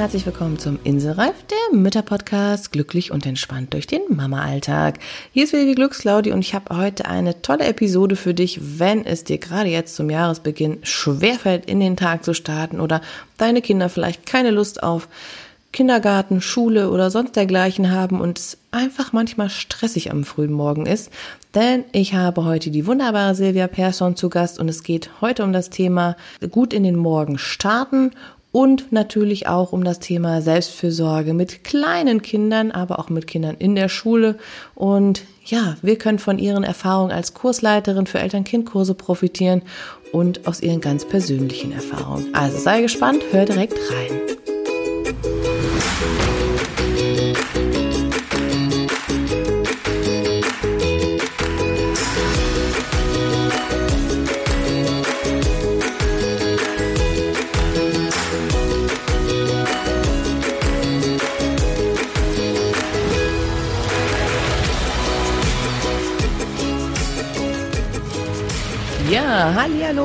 herzlich willkommen zum Inselreif, der Mütterpodcast, glücklich und entspannt durch den Mama-Alltag. Hier ist wieder die Glücksclaudi und ich habe heute eine tolle Episode für dich, wenn es dir gerade jetzt zum Jahresbeginn schwerfällt, in den Tag zu starten oder deine Kinder vielleicht keine Lust auf Kindergarten, Schule oder sonst dergleichen haben und es einfach manchmal stressig am frühen Morgen ist. Denn ich habe heute die wunderbare Silvia Persson zu Gast und es geht heute um das Thema gut in den Morgen starten und natürlich auch um das Thema Selbstfürsorge mit kleinen Kindern, aber auch mit Kindern in der Schule. Und ja, wir können von ihren Erfahrungen als Kursleiterin für Eltern-Kind-Kurse profitieren und aus ihren ganz persönlichen Erfahrungen. Also sei gespannt, hör direkt rein.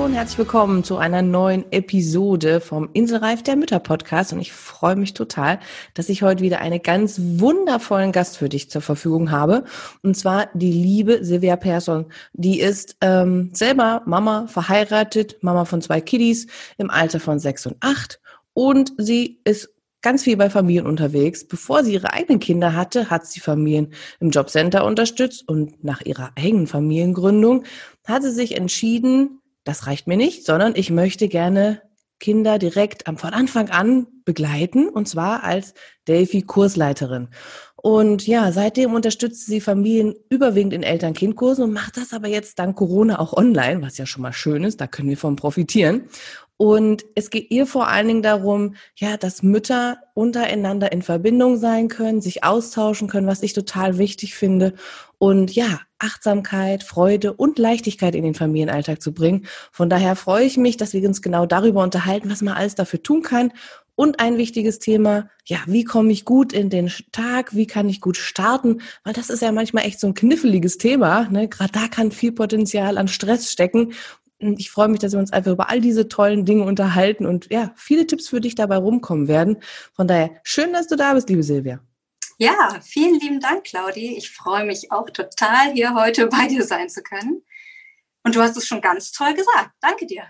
Hallo und herzlich willkommen zu einer neuen Episode vom Inselreif der Mütter Podcast und ich freue mich total, dass ich heute wieder einen ganz wundervollen Gast für dich zur Verfügung habe und zwar die liebe Silvia Persson. Die ist ähm, selber Mama, verheiratet, Mama von zwei Kiddies im Alter von sechs und acht und sie ist ganz viel bei Familien unterwegs. Bevor sie ihre eigenen Kinder hatte, hat sie Familien im Jobcenter unterstützt und nach ihrer eigenen Familiengründung hat sie sich entschieden, das reicht mir nicht, sondern ich möchte gerne Kinder direkt von Anfang an begleiten und zwar als Delphi-Kursleiterin. Und ja, seitdem unterstützt sie Familien überwiegend in Eltern-Kind-Kursen und macht das aber jetzt dank Corona auch online, was ja schon mal schön ist, da können wir von profitieren. Und es geht ihr vor allen Dingen darum, ja, dass Mütter untereinander in Verbindung sein können, sich austauschen können, was ich total wichtig finde. Und ja, Achtsamkeit, Freude und Leichtigkeit in den Familienalltag zu bringen. Von daher freue ich mich, dass wir uns genau darüber unterhalten, was man alles dafür tun kann. Und ein wichtiges Thema, ja, wie komme ich gut in den Tag, wie kann ich gut starten? Weil das ist ja manchmal echt so ein kniffliges Thema. Ne? Gerade da kann viel Potenzial an Stress stecken ich freue mich, dass wir uns einfach über all diese tollen Dinge unterhalten und ja, viele Tipps für dich dabei rumkommen werden. Von daher, schön, dass du da bist, liebe Silvia. Ja, vielen lieben Dank, Claudi. Ich freue mich auch total, hier heute bei dir sein zu können. Und du hast es schon ganz toll gesagt. Danke dir.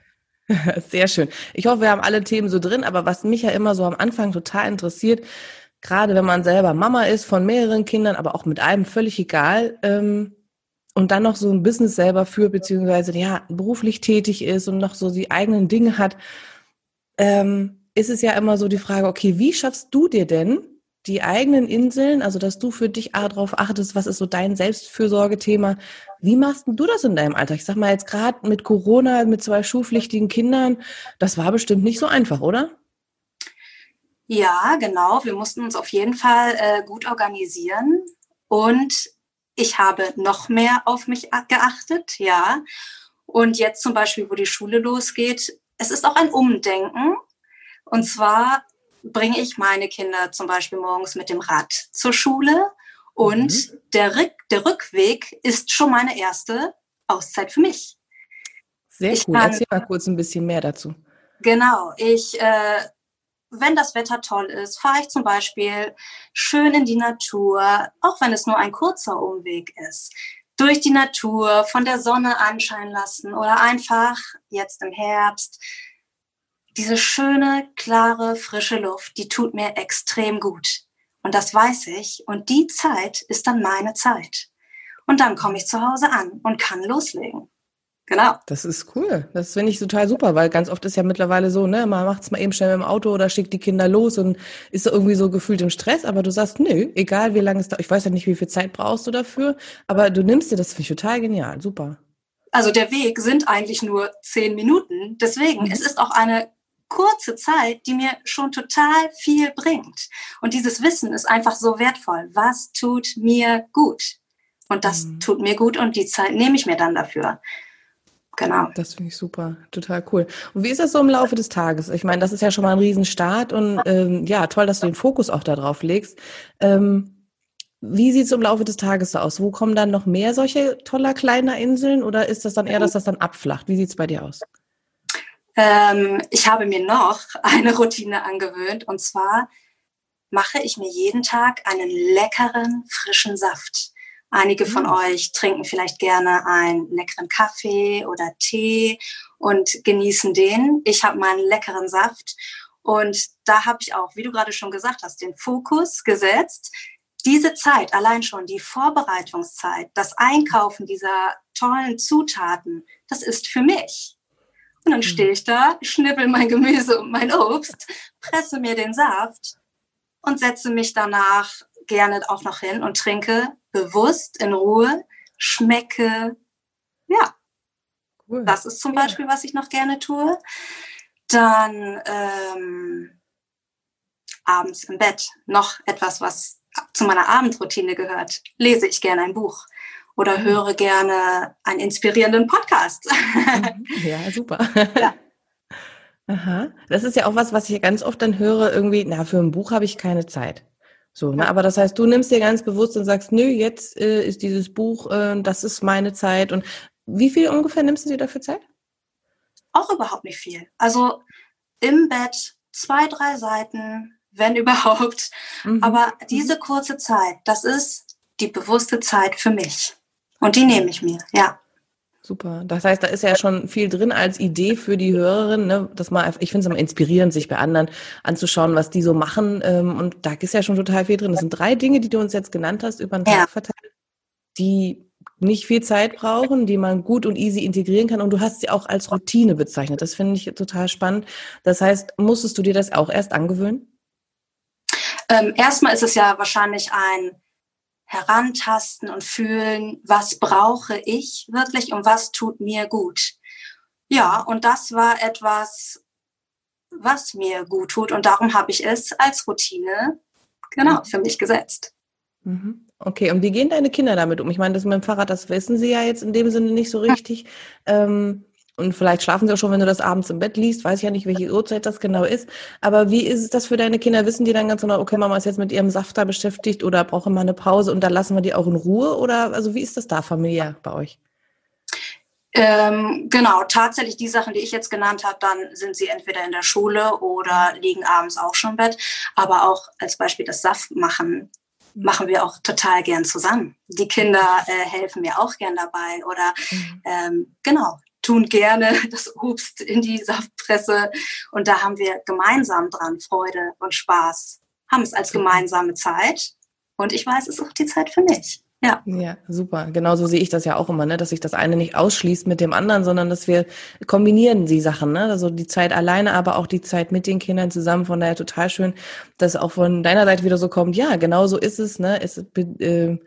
Sehr schön. Ich hoffe, wir haben alle Themen so drin, aber was mich ja immer so am Anfang total interessiert, gerade wenn man selber Mama ist von mehreren Kindern, aber auch mit einem völlig egal, ähm, und dann noch so ein Business selber führt, beziehungsweise ja, beruflich tätig ist und noch so die eigenen Dinge hat, ähm, ist es ja immer so die Frage, okay, wie schaffst du dir denn die eigenen Inseln, also dass du für dich darauf achtest, was ist so dein Selbstfürsorgethema, wie machst du das in deinem Alltag? Ich sag mal jetzt gerade mit Corona, mit zwei schulpflichtigen Kindern, das war bestimmt nicht so einfach, oder? Ja, genau. Wir mussten uns auf jeden Fall äh, gut organisieren und ich habe noch mehr auf mich geachtet, ja. Und jetzt zum Beispiel, wo die Schule losgeht, es ist auch ein Umdenken. Und zwar bringe ich meine Kinder zum Beispiel morgens mit dem Rad zur Schule und mhm. der, Rück der Rückweg ist schon meine erste Auszeit für mich. Sehr ich cool. Kann, Erzähl mal kurz ein bisschen mehr dazu. Genau. Ich äh, wenn das Wetter toll ist, fahre ich zum Beispiel schön in die Natur, auch wenn es nur ein kurzer Umweg ist. Durch die Natur, von der Sonne anscheinen lassen oder einfach jetzt im Herbst. Diese schöne, klare, frische Luft, die tut mir extrem gut. Und das weiß ich. Und die Zeit ist dann meine Zeit. Und dann komme ich zu Hause an und kann loslegen. Genau. Das ist cool. Das finde ich total super, weil ganz oft ist ja mittlerweile so, ne, man macht es mal eben schnell mit dem Auto oder schickt die Kinder los und ist irgendwie so gefühlt im Stress, aber du sagst, nö, egal wie lange es dauert, ich weiß ja nicht, wie viel Zeit brauchst du dafür, aber du nimmst dir das, finde ich total genial, super. Also der Weg sind eigentlich nur zehn Minuten, deswegen, mhm. es ist auch eine kurze Zeit, die mir schon total viel bringt. Und dieses Wissen ist einfach so wertvoll. Was tut mir gut? Und das mhm. tut mir gut und die Zeit nehme ich mir dann dafür. Genau. Das finde ich super, total cool. Und wie ist das so im Laufe des Tages? Ich meine, das ist ja schon mal ein Riesenstart und ähm, ja, toll, dass du den Fokus auch darauf legst. Ähm, wie sieht es im Laufe des Tages so aus? Wo kommen dann noch mehr solche toller kleiner Inseln oder ist das dann eher, dass das dann abflacht? Wie sieht es bei dir aus? Ähm, ich habe mir noch eine Routine angewöhnt und zwar mache ich mir jeden Tag einen leckeren, frischen Saft. Einige von mhm. euch trinken vielleicht gerne einen leckeren Kaffee oder Tee und genießen den. Ich habe meinen leckeren Saft und da habe ich auch, wie du gerade schon gesagt hast, den Fokus gesetzt. Diese Zeit, allein schon die Vorbereitungszeit, das Einkaufen dieser tollen Zutaten, das ist für mich. Und dann mhm. stehe ich da, schnippel mein Gemüse und mein Obst, presse mir den Saft und setze mich danach gerne auch noch hin und trinke bewusst in Ruhe, schmecke. Ja, cool. das ist zum. Beispiel, was ich noch gerne tue. Dann ähm, abends im Bett noch etwas, was zu meiner Abendroutine gehört. Lese ich gerne ein Buch oder mhm. höre gerne einen inspirierenden Podcast. Mhm. Ja, super. Ja. Aha. Das ist ja auch was, was ich ganz oft dann höre, irgendwie, na, für ein Buch habe ich keine Zeit. So, ne? Aber das heißt, du nimmst dir ganz bewusst und sagst, nö, jetzt äh, ist dieses Buch, äh, das ist meine Zeit. Und wie viel ungefähr nimmst du dir dafür Zeit? Auch überhaupt nicht viel. Also im Bett zwei, drei Seiten, wenn überhaupt. Mhm. Aber diese kurze Zeit, das ist die bewusste Zeit für mich. Und die nehme ich mir, ja. Super. Das heißt, da ist ja schon viel drin als Idee für die Hörerin, ne? dass man, ich finde es immer inspirierend, sich bei anderen anzuschauen, was die so machen. Ähm, und da ist ja schon total viel drin. Das sind drei Dinge, die du uns jetzt genannt hast, über den Tag ja. verteilt, die nicht viel Zeit brauchen, die man gut und easy integrieren kann. Und du hast sie auch als Routine bezeichnet. Das finde ich total spannend. Das heißt, musstest du dir das auch erst angewöhnen? Ähm, erstmal ist es ja wahrscheinlich ein herantasten und fühlen, was brauche ich wirklich und was tut mir gut. Ja, und das war etwas, was mir gut tut und darum habe ich es als Routine genau für mich gesetzt. Mhm. Okay, und wie gehen deine Kinder damit um? Ich meine, das mit dem Fahrrad, das wissen sie ja jetzt in dem Sinne nicht so richtig. Ähm, und vielleicht schlafen sie auch schon, wenn du das abends im Bett liest. Weiß ja nicht, welche Uhrzeit das genau ist. Aber wie ist das für deine Kinder? Wissen die dann ganz genau, okay, Mama ist jetzt mit ihrem Saft da beschäftigt oder brauchen mal eine Pause und dann lassen wir die auch in Ruhe? Oder also wie ist das da familiär bei euch? Ähm, genau, tatsächlich die Sachen, die ich jetzt genannt habe, dann sind sie entweder in der Schule oder liegen abends auch schon im Bett. Aber auch als Beispiel das Saft machen, machen wir auch total gern zusammen. Die Kinder äh, helfen mir auch gern dabei oder mhm. ähm, genau, tun gerne das Obst in die Saftpresse. Und da haben wir gemeinsam dran Freude und Spaß, haben es als gemeinsame Zeit. Und ich weiß, es ist auch die Zeit für mich. Ja. ja, super. Genauso sehe ich das ja auch immer, ne? dass sich das eine nicht ausschließt mit dem anderen, sondern dass wir kombinieren die Sachen. Ne? Also die Zeit alleine, aber auch die Zeit mit den Kindern zusammen. Von daher total schön, dass auch von deiner Seite wieder so kommt, ja, genau so ist es. Ne? es äh,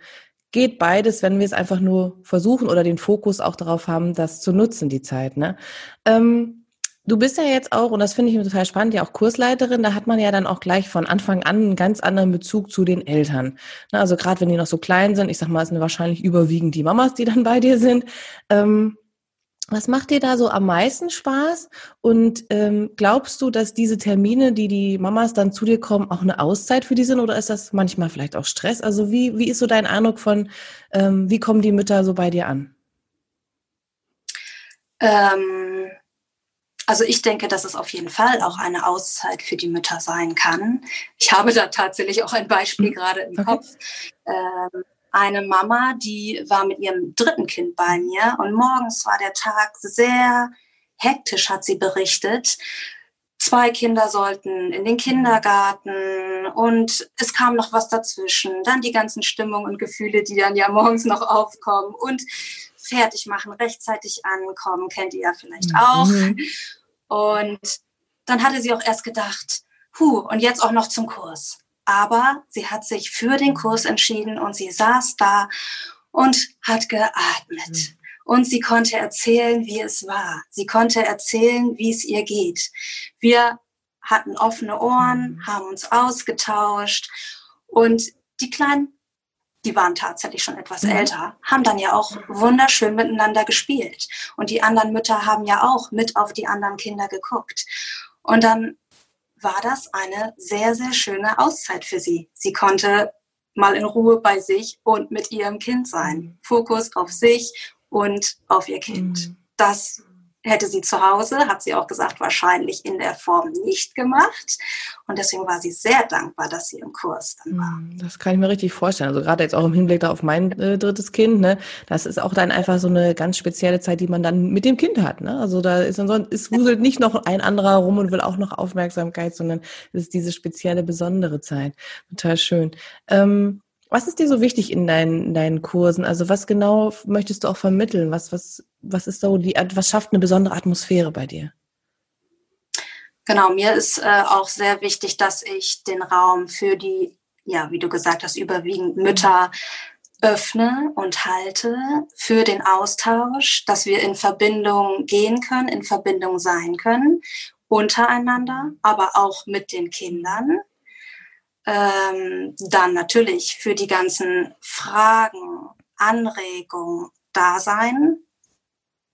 geht beides, wenn wir es einfach nur versuchen oder den Fokus auch darauf haben, das zu nutzen, die Zeit. Ne? Ähm, du bist ja jetzt auch, und das finde ich total spannend, ja auch Kursleiterin, da hat man ja dann auch gleich von Anfang an einen ganz anderen Bezug zu den Eltern. Ne? Also gerade wenn die noch so klein sind, ich sag mal, es sind wahrscheinlich überwiegend die Mamas, die dann bei dir sind. Ähm, was macht dir da so am meisten Spaß? Und ähm, glaubst du, dass diese Termine, die die Mamas dann zu dir kommen, auch eine Auszeit für die sind oder ist das manchmal vielleicht auch Stress? Also wie, wie ist so dein Eindruck von, ähm, wie kommen die Mütter so bei dir an? Ähm, also ich denke, dass es auf jeden Fall auch eine Auszeit für die Mütter sein kann. Ich habe da tatsächlich auch ein Beispiel mhm. gerade im okay. Kopf. Ähm, eine Mama, die war mit ihrem dritten Kind bei mir und morgens war der Tag sehr hektisch, hat sie berichtet. Zwei Kinder sollten in den Kindergarten und es kam noch was dazwischen. Dann die ganzen Stimmungen und Gefühle, die dann ja morgens noch aufkommen und fertig machen, rechtzeitig ankommen, kennt ihr ja vielleicht auch. Mhm. Und dann hatte sie auch erst gedacht, puh, und jetzt auch noch zum Kurs aber sie hat sich für den Kurs entschieden und sie saß da und hat geatmet. Mhm. Und sie konnte erzählen, wie es war. Sie konnte erzählen, wie es ihr geht. Wir hatten offene Ohren, mhm. haben uns ausgetauscht und die Kleinen, die waren tatsächlich schon etwas mhm. älter, haben dann ja auch wunderschön miteinander gespielt. Und die anderen Mütter haben ja auch mit auf die anderen Kinder geguckt. Und dann war das eine sehr, sehr schöne Auszeit für sie. Sie konnte mal in Ruhe bei sich und mit ihrem Kind sein. Fokus auf sich und auf ihr Kind. Mhm. Das hätte sie zu Hause, hat sie auch gesagt, wahrscheinlich in der Form nicht gemacht. Und deswegen war sie sehr dankbar, dass sie im Kurs dann war. Hm, das kann ich mir richtig vorstellen. Also gerade jetzt auch im Hinblick auf mein äh, drittes Kind, ne, das ist auch dann einfach so eine ganz spezielle Zeit, die man dann mit dem Kind hat. Ne? Also da ist dann so, es wuselt nicht noch ein anderer rum und will auch noch Aufmerksamkeit, sondern es ist diese spezielle, besondere Zeit. Total schön. Ähm, was ist dir so wichtig in deinen, in deinen Kursen? Also was genau möchtest du auch vermitteln? Was, was, was ist so die, was schafft eine besondere Atmosphäre bei dir? Genau, mir ist äh, auch sehr wichtig, dass ich den Raum für die, ja, wie du gesagt hast, überwiegend Mütter öffne und halte für den Austausch, dass wir in Verbindung gehen können, in Verbindung sein können, untereinander, aber auch mit den Kindern ähm, dann natürlich für die ganzen Fragen, Anregungen da sein.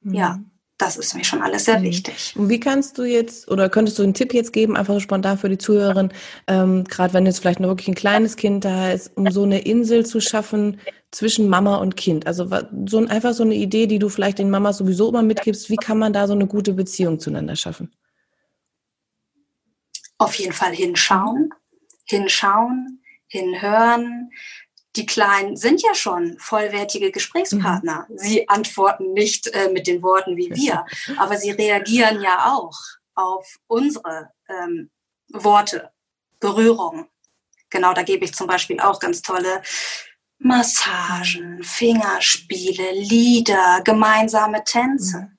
Mhm. Ja, das ist mir schon alles sehr mhm. wichtig. Und wie kannst du jetzt oder könntest du einen Tipp jetzt geben, einfach so spontan für die Zuhörerin, ähm, gerade wenn jetzt vielleicht noch wirklich ein kleines Kind da ist, um so eine Insel zu schaffen zwischen Mama und Kind? Also so ein, einfach so eine Idee, die du vielleicht den Mamas sowieso immer mitgibst, wie kann man da so eine gute Beziehung zueinander schaffen? Auf jeden Fall hinschauen, hinschauen, hinhören. Die Kleinen sind ja schon vollwertige Gesprächspartner. Mhm. Sie antworten nicht äh, mit den Worten wie wir, aber sie reagieren ja auch auf unsere ähm, Worte, Berührung. Genau, da gebe ich zum Beispiel auch ganz tolle Massagen, Fingerspiele, Lieder, gemeinsame Tänze.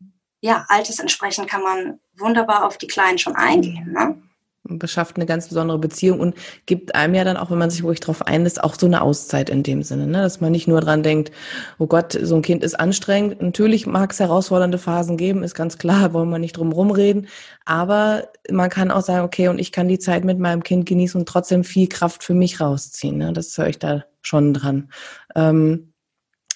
Mhm. Ja, Altes entsprechend kann man wunderbar auf die Kleinen schon eingehen. Ne? Beschafft eine ganz besondere Beziehung und gibt einem ja dann auch, wenn man sich wirklich drauf einlässt, auch so eine Auszeit in dem Sinne, ne? dass man nicht nur dran denkt, oh Gott, so ein Kind ist anstrengend. Natürlich mag es herausfordernde Phasen geben, ist ganz klar, wollen wir nicht drum rumreden, aber man kann auch sagen, okay, und ich kann die Zeit mit meinem Kind genießen und trotzdem viel Kraft für mich rausziehen. Ne? Das höre ich da schon dran. Ähm,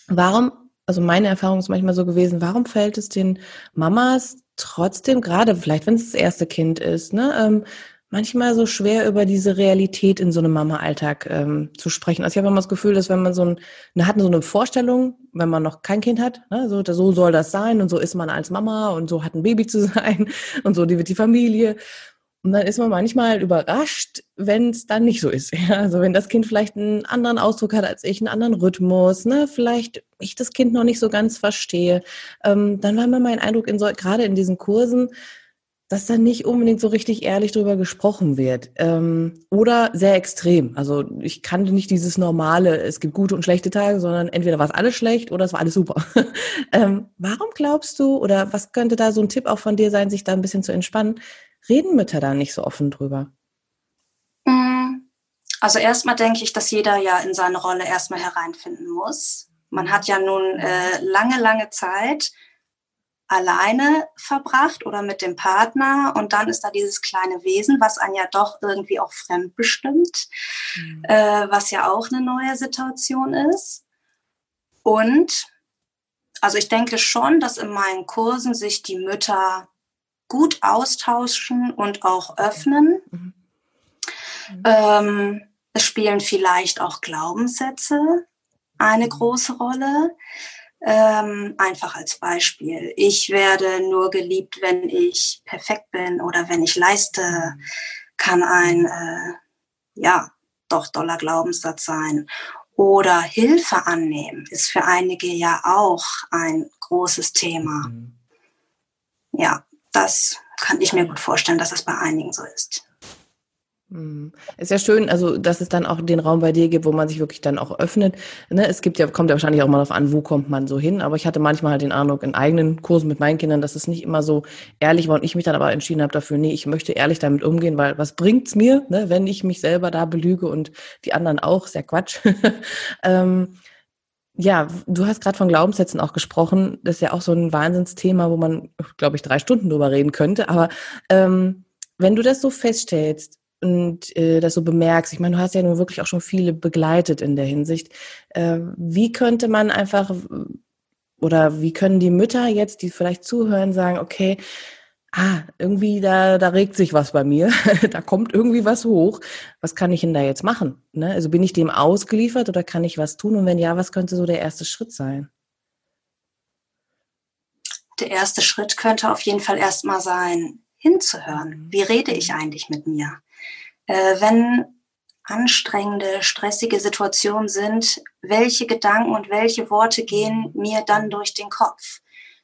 warum, also meine Erfahrung ist manchmal so gewesen, warum fällt es den Mamas trotzdem, gerade vielleicht wenn es das erste Kind ist, ne, ähm, manchmal so schwer über diese Realität in so einem Mama-Alltag ähm, zu sprechen. Also ich habe immer das Gefühl, dass wenn man so ein, man hat so eine Vorstellung, wenn man noch kein Kind hat, ne, so, so soll das sein und so ist man als Mama und so hat ein Baby zu sein und so die wird die Familie. Und dann ist man manchmal überrascht, wenn es dann nicht so ist. Ja, also wenn das Kind vielleicht einen anderen Ausdruck hat als ich, einen anderen Rhythmus, ne, vielleicht ich das Kind noch nicht so ganz verstehe, ähm, dann war mir mein Eindruck in so, gerade in diesen Kursen, dass da nicht unbedingt so richtig ehrlich drüber gesprochen wird. Ähm, oder sehr extrem. Also ich kannte nicht dieses normale, es gibt gute und schlechte Tage, sondern entweder war es alles schlecht oder es war alles super. ähm, warum glaubst du, oder was könnte da so ein Tipp auch von dir sein, sich da ein bisschen zu entspannen? Reden Mütter da nicht so offen drüber? Mm, also erstmal denke ich, dass jeder ja in seine Rolle erstmal hereinfinden muss. Man hat ja nun äh, lange, lange Zeit alleine verbracht oder mit dem Partner und dann ist da dieses kleine Wesen, was einen ja doch irgendwie auch fremdbestimmt, mhm. äh, was ja auch eine neue Situation ist. Und also ich denke schon, dass in meinen Kursen sich die Mütter gut austauschen und auch öffnen. Mhm. Mhm. Ähm, es spielen vielleicht auch Glaubenssätze eine mhm. große Rolle. Ähm, einfach als Beispiel. Ich werde nur geliebt, wenn ich perfekt bin oder wenn ich leiste, kann ein, äh, ja, doch doller Glaubenssatz sein. Oder Hilfe annehmen ist für einige ja auch ein großes Thema. Mhm. Ja, das kann ich mir gut vorstellen, dass es bei einigen so ist. Hm. Ist ja schön, also dass es dann auch den Raum bei dir gibt, wo man sich wirklich dann auch öffnet. Ne, es gibt ja, kommt ja wahrscheinlich auch mal darauf an, wo kommt man so hin. Aber ich hatte manchmal halt den Eindruck in eigenen Kursen mit meinen Kindern, dass es nicht immer so ehrlich war und ich mich dann aber entschieden habe dafür, nee, ich möchte ehrlich damit umgehen, weil was bringt's mir, ne, wenn ich mich selber da belüge und die anderen auch, sehr Quatsch. ähm, ja, du hast gerade von Glaubenssätzen auch gesprochen. Das ist ja auch so ein Wahnsinnsthema, wo man, glaube ich, drei Stunden drüber reden könnte. Aber ähm, wenn du das so feststellst, und äh, das so bemerkst, ich meine, du hast ja nun wirklich auch schon viele begleitet in der Hinsicht. Äh, wie könnte man einfach oder wie können die Mütter jetzt, die vielleicht zuhören, sagen, okay, ah, irgendwie da, da regt sich was bei mir, da kommt irgendwie was hoch. Was kann ich denn da jetzt machen? Ne? Also bin ich dem ausgeliefert oder kann ich was tun? Und wenn ja, was könnte so der erste Schritt sein? der erste Schritt könnte auf jeden Fall erstmal sein, hinzuhören. Wie rede ich eigentlich mit mir? Äh, wenn anstrengende, stressige Situationen sind, welche Gedanken und welche Worte gehen mir dann durch den Kopf?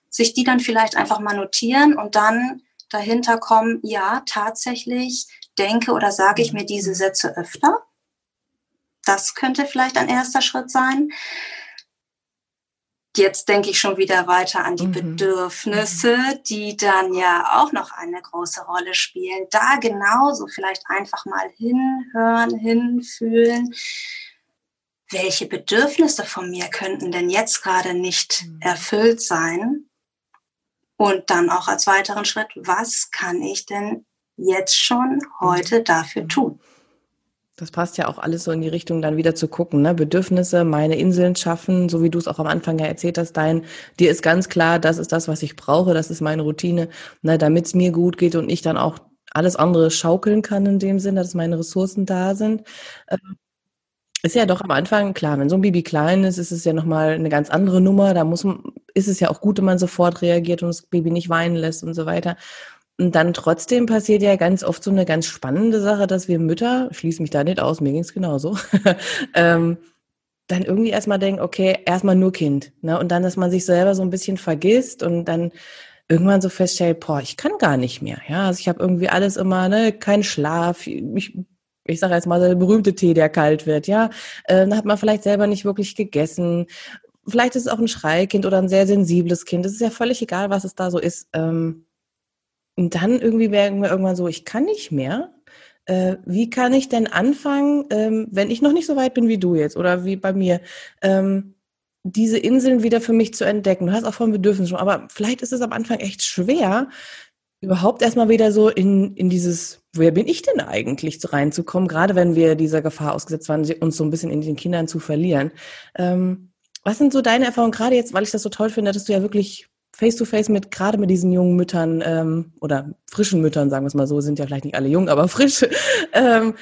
Sich die dann vielleicht einfach mal notieren und dann dahinter kommen, ja, tatsächlich denke oder sage ich mir diese Sätze öfter. Das könnte vielleicht ein erster Schritt sein jetzt denke ich schon wieder weiter an die mhm. Bedürfnisse, die dann ja auch noch eine große Rolle spielen. Da genauso vielleicht einfach mal hinhören, hinfühlen. Welche Bedürfnisse von mir könnten denn jetzt gerade nicht mhm. erfüllt sein? Und dann auch als weiteren Schritt, was kann ich denn jetzt schon heute mhm. dafür tun? Das passt ja auch alles so in die Richtung, dann wieder zu gucken, ne? Bedürfnisse, meine Inseln schaffen, so wie du es auch am Anfang ja erzählt hast, dein, dir ist ganz klar, das ist das, was ich brauche, das ist meine Routine, ne? damit es mir gut geht und ich dann auch alles andere schaukeln kann in dem Sinne, dass meine Ressourcen da sind. Ähm, ist ja doch am Anfang, klar, wenn so ein Baby klein ist, ist es ja nochmal eine ganz andere Nummer. Da muss, ist es ja auch gut, wenn man sofort reagiert und das Baby nicht weinen lässt und so weiter. Und dann trotzdem passiert ja ganz oft so eine ganz spannende Sache, dass wir Mütter, schließe mich da nicht aus, mir ging es genauso, ähm, dann irgendwie erstmal denken, okay, erstmal nur Kind. Ne? Und dann, dass man sich selber so ein bisschen vergisst und dann irgendwann so feststellt, boah, ich kann gar nicht mehr. Ja, also ich habe irgendwie alles immer, ne, kein Schlaf. Ich, ich sage jetzt mal der berühmte Tee, der kalt wird. Ja, äh, dann hat man vielleicht selber nicht wirklich gegessen. Vielleicht ist es auch ein Schreikind oder ein sehr sensibles Kind. Es ist ja völlig egal, was es da so ist. Ähm, und dann irgendwie merken wir irgendwann so, ich kann nicht mehr. Äh, wie kann ich denn anfangen, ähm, wenn ich noch nicht so weit bin wie du jetzt oder wie bei mir, ähm, diese Inseln wieder für mich zu entdecken? Du hast auch von Bedürfnissen schon, aber vielleicht ist es am Anfang echt schwer, überhaupt erstmal wieder so in, in dieses, wer bin ich denn eigentlich, reinzukommen, gerade wenn wir dieser Gefahr ausgesetzt waren, uns so ein bisschen in den Kindern zu verlieren. Ähm, was sind so deine Erfahrungen, gerade jetzt, weil ich das so toll finde, dass du ja wirklich face-to-face mit, gerade mit diesen jungen Müttern ähm, oder frischen Müttern, sagen wir es mal so, sind ja vielleicht nicht alle jung, aber frisch. Ähm,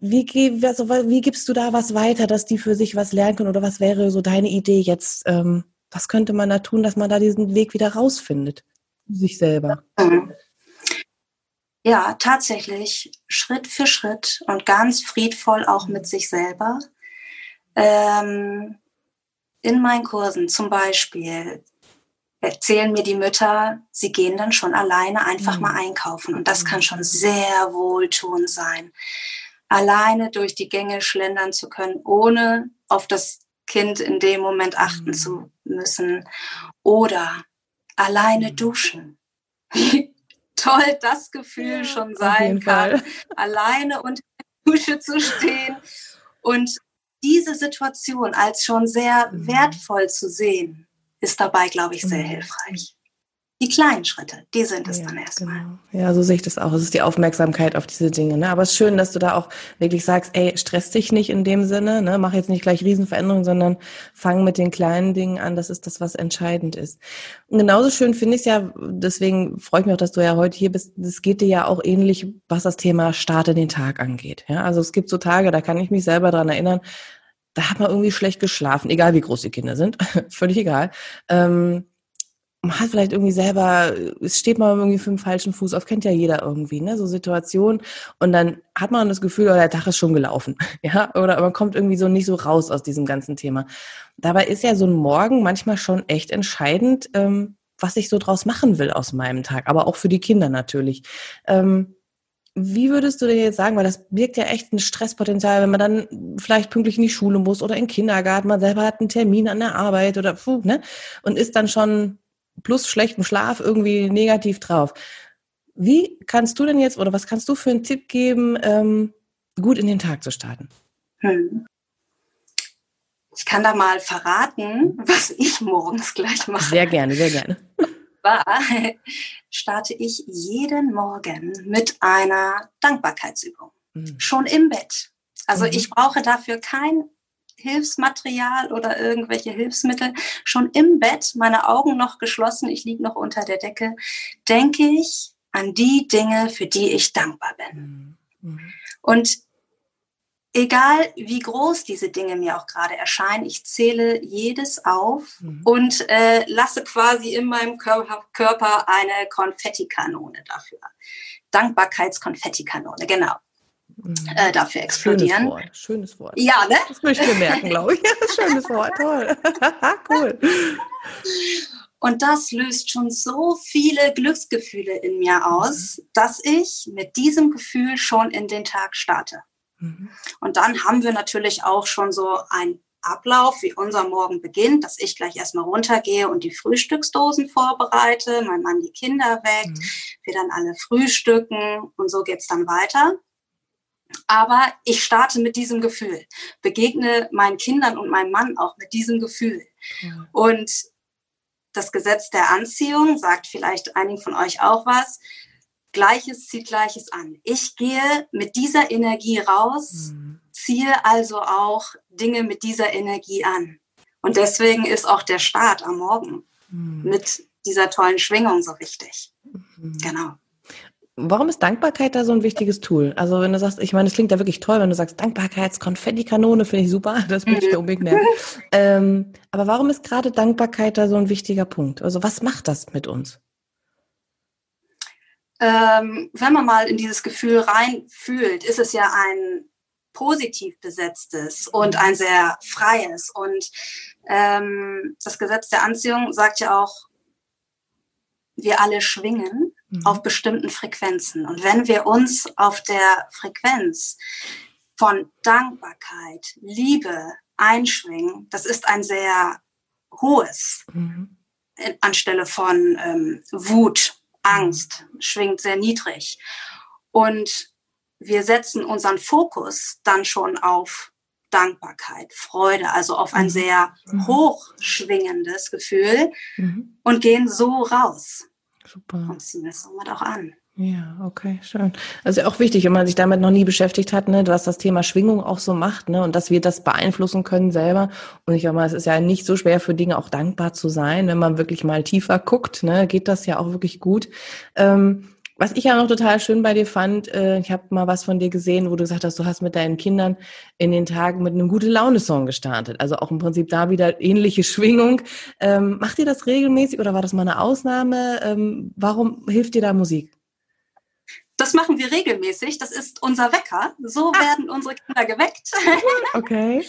wie, also, wie gibst du da was weiter, dass die für sich was lernen können? Oder was wäre so deine Idee jetzt? Ähm, was könnte man da tun, dass man da diesen Weg wieder rausfindet? Sich selber. Ja, tatsächlich Schritt für Schritt und ganz friedvoll auch mit sich selber. Ähm, in meinen Kursen zum Beispiel erzählen mir die Mütter, sie gehen dann schon alleine einfach mhm. mal einkaufen. Und das kann schon sehr wohltuend sein. Alleine durch die Gänge schlendern zu können, ohne auf das Kind in dem Moment achten mhm. zu müssen. Oder alleine mhm. duschen. Wie toll das Gefühl ja, schon sein kann, Fall. alleine unter der Dusche zu stehen und diese Situation als schon sehr mhm. wertvoll zu sehen ist dabei, glaube ich, sehr mhm. hilfreich. Die kleinen Schritte, die sind es ja, dann erstmal. Genau. Ja, so sehe ich das auch. Es ist die Aufmerksamkeit auf diese Dinge. Ne? Aber es ist schön, dass du da auch wirklich sagst, ey, stress dich nicht in dem Sinne, ne? mach jetzt nicht gleich Riesenveränderungen, sondern fang mit den kleinen Dingen an. Das ist das, was entscheidend ist. Und genauso schön finde ich es ja, deswegen freue ich mich auch, dass du ja heute hier bist. Es geht dir ja auch ähnlich, was das Thema Start in den Tag angeht. Ja? Also es gibt so Tage, da kann ich mich selber dran erinnern, da hat man irgendwie schlecht geschlafen, egal wie groß die Kinder sind, völlig egal. Ähm, man hat vielleicht irgendwie selber, es steht mal irgendwie für den falschen Fuß auf, kennt ja jeder irgendwie, ne, so Situationen. Und dann hat man das Gefühl, oh, der Tag ist schon gelaufen, ja, oder man kommt irgendwie so nicht so raus aus diesem ganzen Thema. Dabei ist ja so ein Morgen manchmal schon echt entscheidend, ähm, was ich so draus machen will aus meinem Tag, aber auch für die Kinder natürlich. Ähm, wie würdest du denn jetzt sagen, weil das birgt ja echt ein Stresspotenzial, wenn man dann vielleicht pünktlich in die Schule muss oder in den Kindergarten, man selber hat einen Termin an der Arbeit oder puh, ne? Und ist dann schon plus schlechtem Schlaf irgendwie negativ drauf. Wie kannst du denn jetzt oder was kannst du für einen Tipp geben, ähm, gut in den Tag zu starten? Hm. Ich kann da mal verraten, was ich morgens gleich mache. Sehr gerne, sehr gerne war, starte ich jeden Morgen mit einer Dankbarkeitsübung. Mhm. Schon im Bett. Also mhm. ich brauche dafür kein Hilfsmaterial oder irgendwelche Hilfsmittel. Schon im Bett, meine Augen noch geschlossen, ich liege noch unter der Decke, denke ich an die Dinge, für die ich dankbar bin. Mhm. mhm. Und egal wie groß diese Dinge mir auch gerade erscheinen, ich zähle jedes auf mhm. und äh, lasse quasi in meinem Körper, Körper eine Konfettikanone dafür. Dankbarkeitskonfettikanone, genau. Mhm. Äh, dafür explodieren. Schönes Wort. Schönes Wort. Ja, ne? Das möchte ich mir merken, glaube ich. Schönes Wort, toll. cool. Und das löst schon so viele Glücksgefühle in mir aus, mhm. dass ich mit diesem Gefühl schon in den Tag starte. Mhm. Und dann haben wir natürlich auch schon so ein Ablauf, wie unser Morgen beginnt, dass ich gleich erstmal runtergehe und die Frühstücksdosen vorbereite, mein Mann die Kinder weckt, mhm. wir dann alle frühstücken und so geht's dann weiter. Aber ich starte mit diesem Gefühl, begegne meinen Kindern und meinem Mann auch mit diesem Gefühl. Mhm. Und das Gesetz der Anziehung sagt vielleicht einigen von euch auch was. Gleiches zieht Gleiches an. Ich gehe mit dieser Energie raus, mhm. ziehe also auch Dinge mit dieser Energie an. Und deswegen ist auch der Start am Morgen mhm. mit dieser tollen Schwingung so wichtig. Mhm. Genau. Warum ist Dankbarkeit da so ein wichtiges Tool? Also wenn du sagst, ich meine, es klingt ja wirklich toll, wenn du sagst, Dankbarkeitskonfetti-Kanone finde ich super, das möchte ich mir unbedingt merken. ähm, aber warum ist gerade Dankbarkeit da so ein wichtiger Punkt? Also was macht das mit uns? Ähm, wenn man mal in dieses Gefühl reinfühlt, ist es ja ein positiv besetztes und ein sehr freies. Und ähm, das Gesetz der Anziehung sagt ja auch, wir alle schwingen mhm. auf bestimmten Frequenzen. Und wenn wir uns auf der Frequenz von Dankbarkeit, Liebe einschwingen, das ist ein sehr hohes mhm. anstelle von ähm, Wut, Angst schwingt sehr niedrig. Und wir setzen unseren Fokus dann schon auf Dankbarkeit, Freude, also auf ein mhm. sehr mhm. hochschwingendes Gefühl mhm. und gehen so raus. Super. Und ziehen es somit auch an. Ja, okay, schön. Also auch wichtig, wenn man sich damit noch nie beschäftigt hat, ne, was das Thema Schwingung auch so macht, ne, und dass wir das beeinflussen können selber. Und ich sag mal, es ist ja nicht so schwer für Dinge auch dankbar zu sein, wenn man wirklich mal tiefer guckt, ne, geht das ja auch wirklich gut. Ähm, was ich ja noch total schön bei dir fand, äh, ich habe mal was von dir gesehen, wo du gesagt hast, du hast mit deinen Kindern in den Tagen mit einem gute Laune-Song gestartet. Also auch im Prinzip da wieder ähnliche Schwingung. Ähm, macht ihr das regelmäßig oder war das mal eine Ausnahme? Ähm, warum hilft dir da Musik? Das machen wir regelmäßig. Das ist unser Wecker. So ah. werden unsere Kinder geweckt. Okay.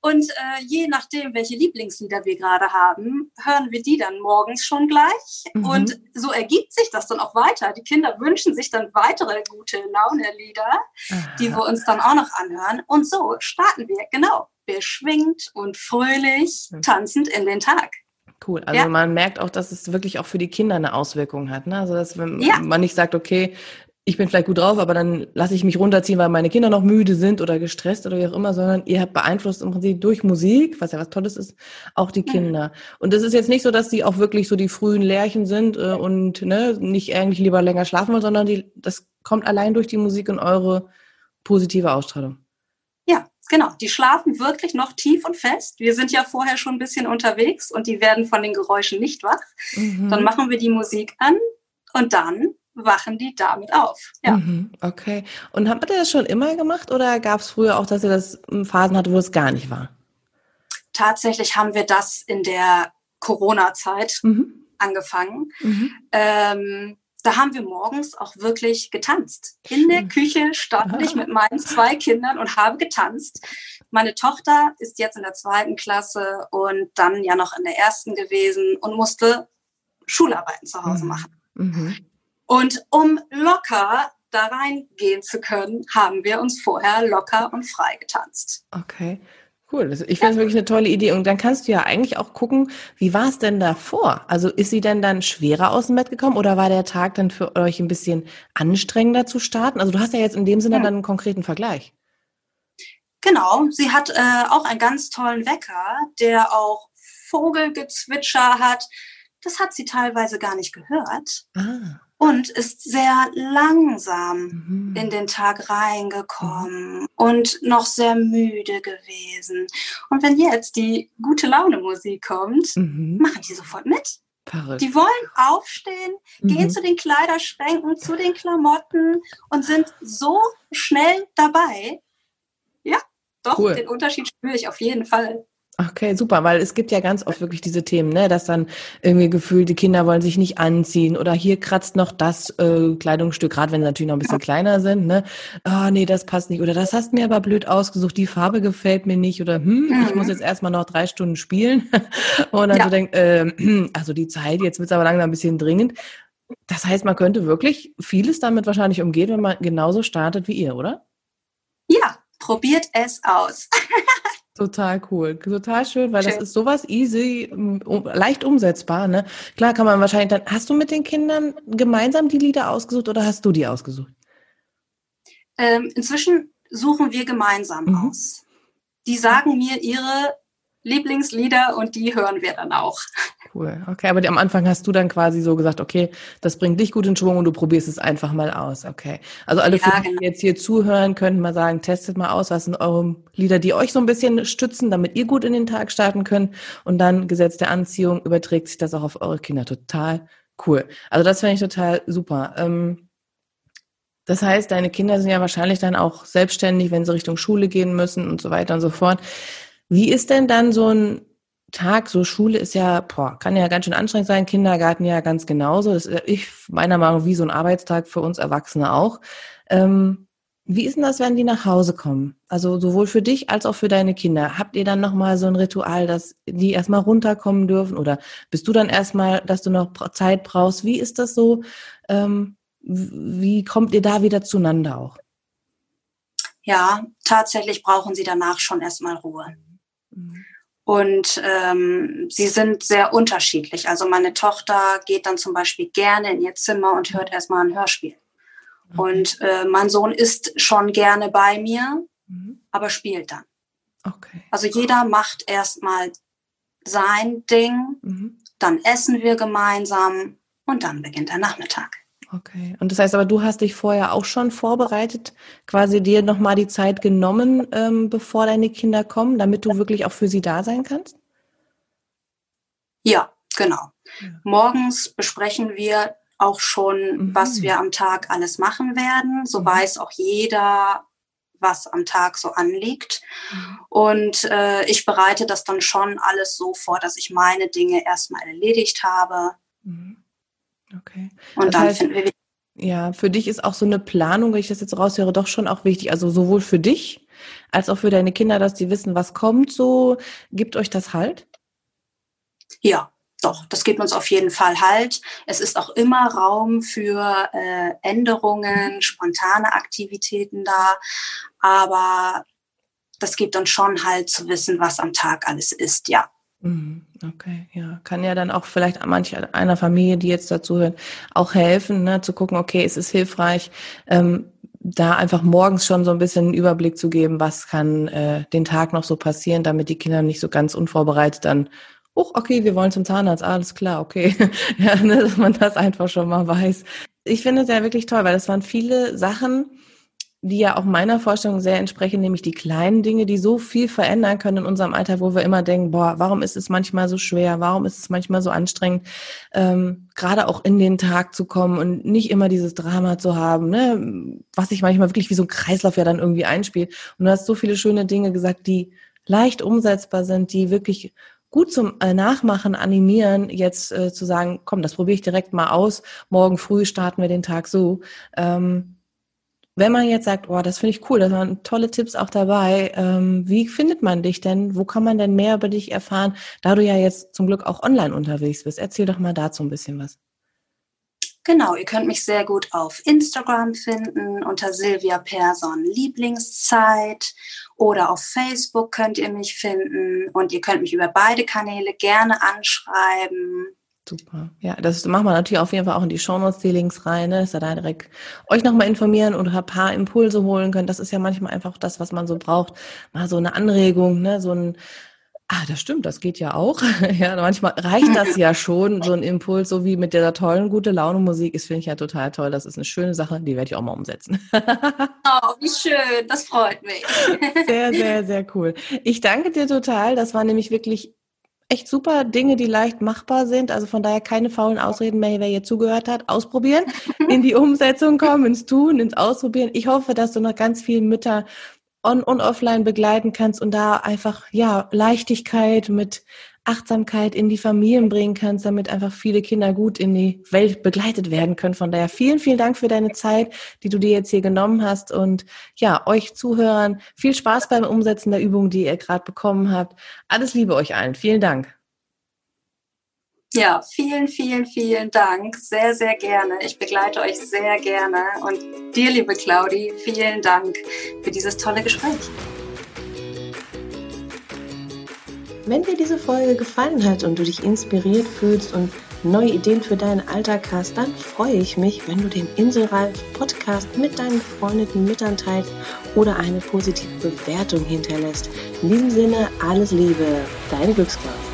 Und äh, je nachdem, welche Lieblingslieder wir gerade haben, hören wir die dann morgens schon gleich. Mhm. Und so ergibt sich das dann auch weiter. Die Kinder wünschen sich dann weitere gute Laune-Lieder, die wir uns dann auch noch anhören. Und so starten wir, genau, beschwingt und fröhlich, tanzend in den Tag. Cool. Also ja. man merkt auch, dass es wirklich auch für die Kinder eine Auswirkung hat. Ne? Also dass wenn ja. man nicht sagt, okay, ich bin vielleicht gut drauf, aber dann lasse ich mich runterziehen, weil meine Kinder noch müde sind oder gestresst oder wie auch immer, sondern ihr habt beeinflusst im Prinzip durch Musik, was ja was Tolles ist, auch die Kinder. Und es ist jetzt nicht so, dass die auch wirklich so die frühen Lärchen sind äh, und ne, nicht eigentlich lieber länger schlafen wollen, sondern die, das kommt allein durch die Musik und eure positive Ausstrahlung. Genau. Die schlafen wirklich noch tief und fest. Wir sind ja vorher schon ein bisschen unterwegs und die werden von den Geräuschen nicht wach. Mhm. Dann machen wir die Musik an und dann wachen die damit auf. Ja. Mhm, okay. Und habt ihr das schon immer gemacht oder gab es früher auch, dass ihr das Phasen hatte, wo es gar nicht war? Tatsächlich haben wir das in der Corona-Zeit mhm. angefangen. Mhm. Ähm, da haben wir morgens auch wirklich getanzt. In der Küche stand ich mit meinen zwei Kindern und habe getanzt. Meine Tochter ist jetzt in der zweiten Klasse und dann ja noch in der ersten gewesen und musste Schularbeiten zu Hause mhm. machen. Mhm. Und um locker da reingehen zu können, haben wir uns vorher locker und frei getanzt. Okay. Cool. Ich finde es wirklich eine tolle Idee. Und dann kannst du ja eigentlich auch gucken, wie war es denn davor? Also ist sie denn dann schwerer aus dem Bett gekommen oder war der Tag dann für euch ein bisschen anstrengender zu starten? Also du hast ja jetzt in dem Sinne ja. dann einen konkreten Vergleich. Genau, sie hat äh, auch einen ganz tollen Wecker, der auch Vogelgezwitscher hat. Das hat sie teilweise gar nicht gehört. Ah und ist sehr langsam mhm. in den Tag reingekommen mhm. und noch sehr müde gewesen. Und wenn jetzt die gute Laune Musik kommt, mhm. machen die sofort mit. Verrückt. Die wollen aufstehen, gehen mhm. zu den Kleiderschränken, zu den Klamotten und sind so schnell dabei. doch, cool. den Unterschied spüre ich auf jeden Fall. Okay, super, weil es gibt ja ganz oft wirklich diese Themen, ne, dass dann irgendwie gefühlt die Kinder wollen sich nicht anziehen oder hier kratzt noch das äh, Kleidungsstück, gerade wenn sie natürlich noch ein bisschen kleiner sind, ne? Oh, nee, das passt nicht oder das hast mir aber blöd ausgesucht, die Farbe gefällt mir nicht oder hm, mhm. ich muss mhm. jetzt erstmal noch drei Stunden spielen und dann ja. so denkt, äh, also die Zeit, jetzt wird's aber langsam ein bisschen dringend. Das heißt, man könnte wirklich vieles damit wahrscheinlich umgehen, wenn man genauso startet wie ihr, oder? Ja, probiert es aus. Total cool, total schön, weil schön. das ist sowas easy, leicht umsetzbar. Ne? Klar kann man wahrscheinlich dann. Hast du mit den Kindern gemeinsam die Lieder ausgesucht oder hast du die ausgesucht? Ähm, inzwischen suchen wir gemeinsam mhm. aus. Die sagen mir ihre Lieblingslieder und die hören wir dann auch. Cool. Okay, aber am Anfang hast du dann quasi so gesagt, okay, das bringt dich gut in Schwung und du probierst es einfach mal aus. Okay. Also alle, ja, genau. die jetzt hier zuhören, könnten mal sagen, testet mal aus, was sind eure Lieder, die euch so ein bisschen stützen, damit ihr gut in den Tag starten könnt. Und dann Gesetz der Anziehung überträgt sich das auch auf eure Kinder. Total cool. Also das finde ich total super. Ähm, das heißt, deine Kinder sind ja wahrscheinlich dann auch selbstständig, wenn sie Richtung Schule gehen müssen und so weiter und so fort. Wie ist denn dann so ein Tag, so Schule ist ja, boah, kann ja ganz schön anstrengend sein, Kindergarten ja ganz genauso. Das ist ich meiner Meinung nach wie so ein Arbeitstag für uns Erwachsene auch. Ähm, wie ist denn das, wenn die nach Hause kommen? Also sowohl für dich als auch für deine Kinder. Habt ihr dann nochmal so ein Ritual, dass die erstmal runterkommen dürfen? Oder bist du dann erstmal, dass du noch Zeit brauchst? Wie ist das so? Ähm, wie kommt ihr da wieder zueinander auch? Ja, tatsächlich brauchen sie danach schon erstmal Ruhe. Mhm. Und ähm, sie sind sehr unterschiedlich. Also meine Tochter geht dann zum Beispiel gerne in ihr Zimmer und hört erstmal ein Hörspiel. Okay. Und äh, mein Sohn ist schon gerne bei mir, mhm. aber spielt dann. Okay. Also jeder macht erstmal sein Ding, mhm. dann essen wir gemeinsam und dann beginnt der Nachmittag. Okay. Und das heißt aber, du hast dich vorher auch schon vorbereitet, quasi dir nochmal die Zeit genommen, ähm, bevor deine Kinder kommen, damit du wirklich auch für sie da sein kannst? Ja, genau. Ja. Morgens besprechen wir auch schon, mhm. was wir am Tag alles machen werden. So mhm. weiß auch jeder, was am Tag so anliegt. Mhm. Und äh, ich bereite das dann schon alles so vor, dass ich meine Dinge erstmal erledigt habe. Mhm. Okay. Und das dann heißt, finden wir ja, für dich ist auch so eine Planung, wenn ich das jetzt raushöre, doch schon auch wichtig. Also sowohl für dich als auch für deine Kinder, dass die wissen, was kommt so. Gibt euch das Halt? Ja, doch, das gibt uns auf jeden Fall Halt. Es ist auch immer Raum für äh, Änderungen, spontane Aktivitäten da. Aber das gibt uns schon Halt zu wissen, was am Tag alles ist, ja. Mhm, okay, ja. Kann ja dann auch vielleicht manch einer Familie, die jetzt dazu hört, auch helfen, ne, zu gucken, okay, es ist hilfreich, ähm, da einfach morgens schon so ein bisschen einen Überblick zu geben, was kann äh, den Tag noch so passieren, damit die Kinder nicht so ganz unvorbereitet dann, oh, okay, wir wollen zum Zahnarzt, alles klar, okay. ja, ne, dass man das einfach schon mal weiß. Ich finde es ja wirklich toll, weil das waren viele Sachen, die ja auch meiner Vorstellung sehr entsprechen, nämlich die kleinen Dinge, die so viel verändern können in unserem Alltag, wo wir immer denken, boah, warum ist es manchmal so schwer, warum ist es manchmal so anstrengend, ähm, gerade auch in den Tag zu kommen und nicht immer dieses Drama zu haben, ne? was sich manchmal wirklich wie so ein Kreislauf ja dann irgendwie einspielt. Und du hast so viele schöne Dinge gesagt, die leicht umsetzbar sind, die wirklich gut zum äh, Nachmachen animieren, jetzt äh, zu sagen, komm, das probiere ich direkt mal aus, morgen früh starten wir den Tag so. Ähm, wenn man jetzt sagt, oh, das finde ich cool, da waren tolle Tipps auch dabei, ähm, wie findet man dich denn? Wo kann man denn mehr über dich erfahren, da du ja jetzt zum Glück auch online unterwegs bist? Erzähl doch mal dazu ein bisschen was. Genau, ihr könnt mich sehr gut auf Instagram finden unter Silvia Persson Lieblingszeit oder auf Facebook könnt ihr mich finden und ihr könnt mich über beide Kanäle gerne anschreiben. Super. Ja, das machen wir natürlich auf jeden Fall auch in die Shownotes, die Links rein, ne, dass ihr da direkt euch nochmal informieren und ein paar Impulse holen könnt. Das ist ja manchmal einfach das, was man so braucht. Mal so eine Anregung, ne, so ein, ah, das stimmt, das geht ja auch. ja, manchmal reicht das ja schon, so ein Impuls, so wie mit dieser tollen, gute Laune Musik, ist, finde ich ja total toll. Das ist eine schöne Sache, die werde ich auch mal umsetzen. oh, wie schön, das freut mich. sehr, sehr, sehr cool. Ich danke dir total. Das war nämlich wirklich echt super Dinge, die leicht machbar sind. Also von daher keine faulen Ausreden mehr, wer hier zugehört hat. Ausprobieren, in die Umsetzung kommen, ins Tun, ins Ausprobieren. Ich hoffe, dass du noch ganz viele Mütter on und offline begleiten kannst und da einfach, ja, Leichtigkeit mit Achtsamkeit in die Familien bringen kannst, damit einfach viele Kinder gut in die Welt begleitet werden können. Von daher vielen, vielen Dank für deine Zeit, die du dir jetzt hier genommen hast und ja, euch Zuhörern viel Spaß beim Umsetzen der Übung, die ihr gerade bekommen habt. Alles Liebe euch allen. Vielen Dank. Ja, vielen, vielen, vielen Dank. Sehr, sehr gerne. Ich begleite euch sehr gerne. Und dir, liebe Claudi, vielen Dank für dieses tolle Gespräch. Wenn dir diese Folge gefallen hat und du dich inspiriert fühlst und neue Ideen für deinen Alltag hast, dann freue ich mich, wenn du den Inselreif Podcast mit deinen befreundeten Müttern teilst oder eine positive Bewertung hinterlässt. In diesem Sinne, alles Liebe, deine Glücksklaus.